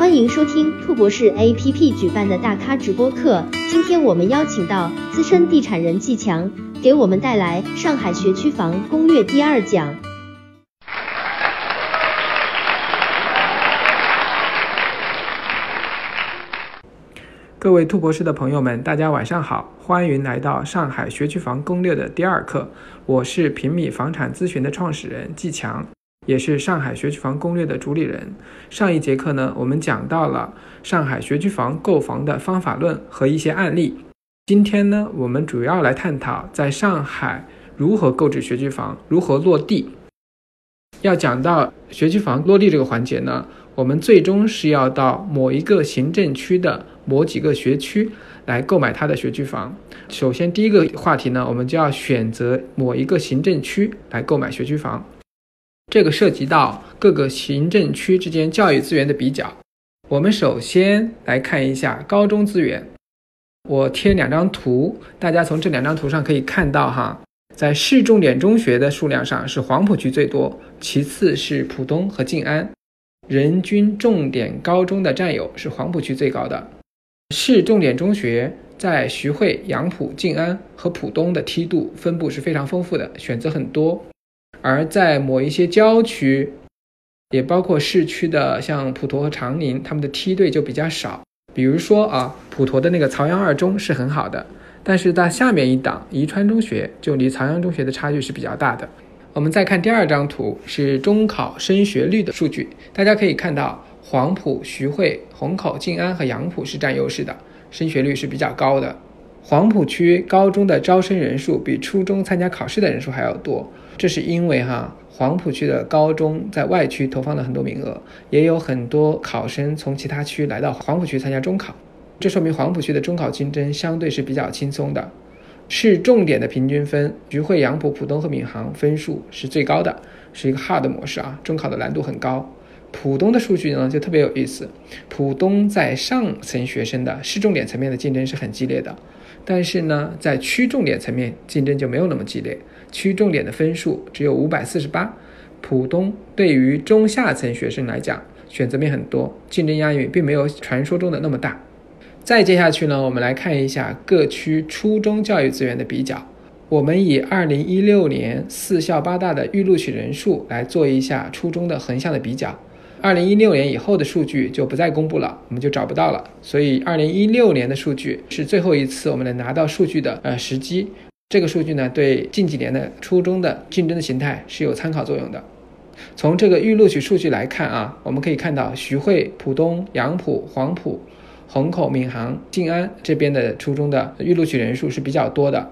欢迎收听兔博士 APP 举办的大咖直播课。今天我们邀请到资深地产人季强，给我们带来上海学区房攻略第二讲。各位兔博士的朋友们，大家晚上好，欢迎来到上海学区房攻略的第二课。我是平米房产咨询的创始人季强。也是上海学区房攻略的主理人。上一节课呢，我们讲到了上海学区房购房的方法论和一些案例。今天呢，我们主要来探讨在上海如何购置学区房，如何落地。要讲到学区房落地这个环节呢，我们最终是要到某一个行政区的某几个学区来购买它的学区房。首先，第一个话题呢，我们就要选择某一个行政区来购买学区房。这个涉及到各个行政区之间教育资源的比较。我们首先来看一下高中资源。我贴两张图，大家从这两张图上可以看到，哈，在市重点中学的数量上是黄浦区最多，其次是浦东和静安。人均重点高中的占有是黄浦区最高的。市重点中学在徐汇、杨浦、静安和浦东的梯度分布是非常丰富的，选择很多。而在某一些郊区，也包括市区的，像普陀和长宁，他们的梯队就比较少。比如说啊，普陀的那个曹杨二中是很好的，但是到下面一档宜川中学，就离曹杨中学的差距是比较大的。我们再看第二张图，是中考升学率的数据，大家可以看到，黄埔、徐汇、虹口、静安和杨浦是占优势的，升学率是比较高的。黄浦区高中的招生人数比初中参加考试的人数还要多。这是因为哈黄浦区的高中在外区投放了很多名额，也有很多考生从其他区来到黄浦区参加中考，这说明黄浦区的中考竞争相对是比较轻松的。市重点的平均分，徐汇、杨浦、浦东和闵行分数是最高的，是一个 hard 模式啊，中考的难度很高。浦东的数据呢就特别有意思，浦东在上层学生的市重点层面的竞争是很激烈的，但是呢在区重点层面竞争就没有那么激烈。区重点的分数只有五百四十八，浦东对于中下层学生来讲选择面很多，竞争压力并没有传说中的那么大。再接下去呢，我们来看一下各区初中教育资源的比较。我们以二零一六年四校八大的预录取人数来做一下初中的横向的比较。二零一六年以后的数据就不再公布了，我们就找不到了。所以二零一六年的数据是最后一次我们能拿到数据的呃时机。这个数据呢，对近几年的初中的竞争的形态是有参考作用的。从这个预录取数据来看啊，我们可以看到徐汇、浦东、杨浦、黄埔、虹口、闵行、静安这边的初中的预录取人数是比较多的。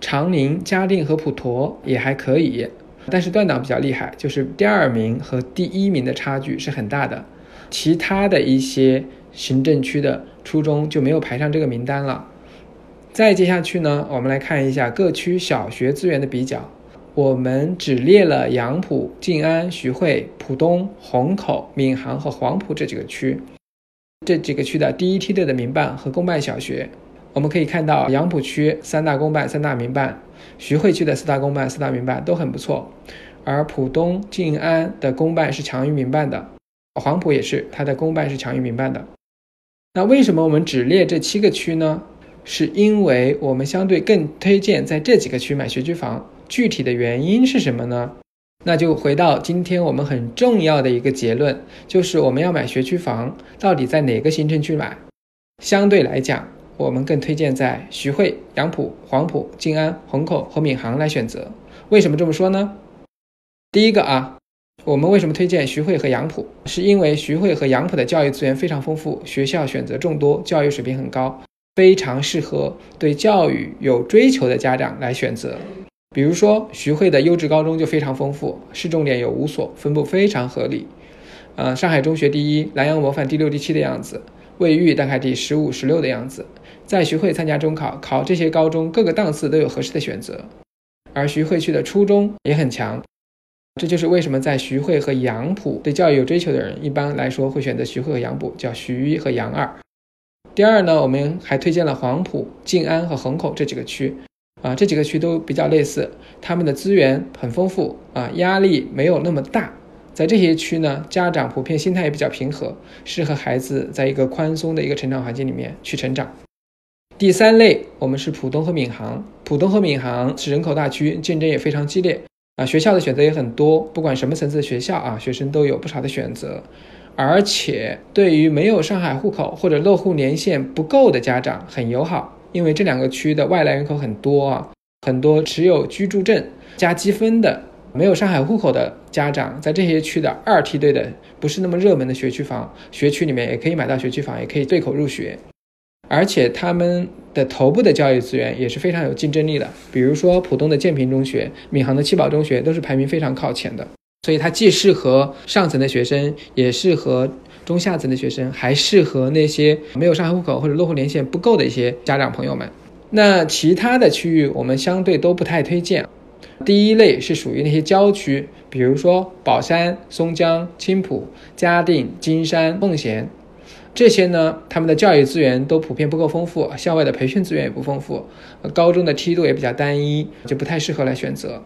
长宁、嘉定和普陀也还可以，但是断档比较厉害，就是第二名和第一名的差距是很大的。其他的一些行政区的初中就没有排上这个名单了。再接下去呢，我们来看一下各区小学资源的比较。我们只列了杨浦、静安、徐汇、浦东、虹口、闵行和黄埔这几个区，这几个区的第一梯队的民办和公办小学。我们可以看到，杨浦区三大公办、三大民办；徐汇区的四大公办、四大民办都很不错。而浦东、静安的公办是强于民办的，黄埔也是，它的公办是强于民办的。那为什么我们只列这七个区呢？是因为我们相对更推荐在这几个区买学区房，具体的原因是什么呢？那就回到今天我们很重要的一个结论，就是我们要买学区房，到底在哪个行政区买？相对来讲，我们更推荐在徐汇、杨浦、黄埔、静安、虹口和闵行来选择。为什么这么说呢？第一个啊，我们为什么推荐徐汇和杨浦？是因为徐汇和杨浦的教育资源非常丰富，学校选择众多，教育水平很高。非常适合对教育有追求的家长来选择，比如说徐汇的优质高中就非常丰富，市重点有五所，分布非常合理。呃，上海中学第一，南洋模范第六、第七的样子，卫浴大概第十五、十六的样子。在徐汇参加中考，考这些高中各个档次都有合适的选择。而徐汇区的初中也很强，这就是为什么在徐汇和杨浦对教育有追求的人，一般来说会选择徐汇和杨浦，叫徐一和杨二。第二呢，我们还推荐了黄埔、静安和虹口这几个区，啊，这几个区都比较类似，他们的资源很丰富，啊，压力没有那么大，在这些区呢，家长普遍心态也比较平和，适合孩子在一个宽松的一个成长环境里面去成长。第三类，我们是浦东和闵行。浦东和闵行是人口大区，竞争也非常激烈啊，学校的选择也很多，不管什么层次的学校啊，学生都有不少的选择。而且对于没有上海户口或者落户年限不够的家长很友好，因为这两个区的外来人口很多啊，很多持有居住证加积分的没有上海户口的家长，在这些区的二梯队的不是那么热门的学区房学区里面，也可以买到学区房，也可以对口入学。而且他们的头部的教育资源也是非常有竞争力的，比如说浦东的建平中学、闵行的七宝中学都是排名非常靠前的，所以它既适合上层的学生，也适合中下层的学生，还适合那些没有上海户口或者落户年限不够的一些家长朋友们。那其他的区域我们相对都不太推荐。第一类是属于那些郊区，比如说宝山、松江、青浦、嘉定、金山、奉贤。这些呢，他们的教育资源都普遍不够丰富，校外的培训资源也不丰富，高中的梯度也比较单一，就不太适合来选择。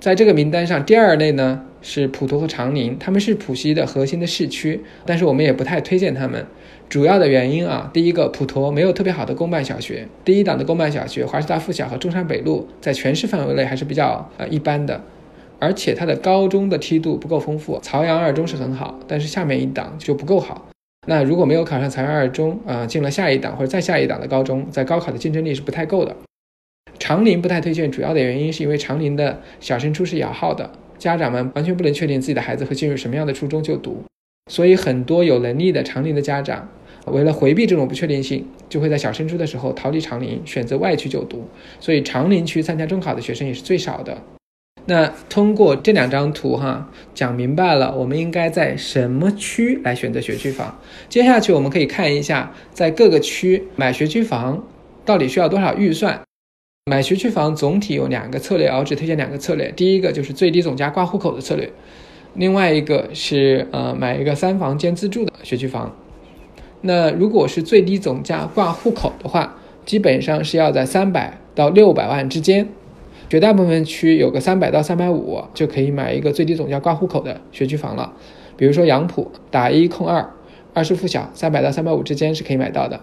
在这个名单上，第二类呢是普陀和长宁，他们是浦西的核心的市区，但是我们也不太推荐他们。主要的原因啊，第一个，普陀没有特别好的公办小学，第一档的公办小学华师大附小和中山北路在全市范围内还是比较呃一般的，而且它的高中的梯度不够丰富，曹杨二中是很好，但是下面一档就不够好。那如果没有考上财二二中啊，进了下一档或者再下一档的高中，在高考的竞争力是不太够的。长宁不太推荐，主要的原因是因为长宁的小升初是摇号的，家长们完全不能确定自己的孩子会进入什么样的初中就读，所以很多有能力的长宁的家长，为了回避这种不确定性，就会在小升初的时候逃离长宁，选择外区就读，所以长宁区参加中考的学生也是最少的。那通过这两张图哈，讲明白了，我们应该在什么区来选择学区房。接下去我们可以看一下，在各个区买学区房到底需要多少预算。买学区房总体有两个策略，我只推荐两个策略。第一个就是最低总价挂户口的策略，另外一个是呃买一个三房兼自住的学区房。那如果是最低总价挂户口的话，基本上是要在三百到六百万之间。绝大部分区有个三百到三百五就可以买一个最低总价挂户口的学区房了，比如说杨浦打一空二，二是附小，三百到三百五之间是可以买到的。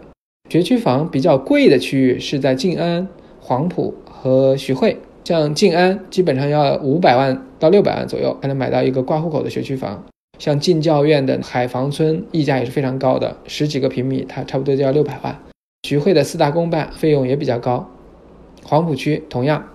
学区房比较贵的区域是在静安、黄埔和徐汇，像静安基本上要五百万到六百万左右才能买到一个挂户口的学区房，像进教院的海防村溢价也是非常高的，十几个平米它差不多就要六百万。徐汇的四大公办费用也比较高，黄埔区同样。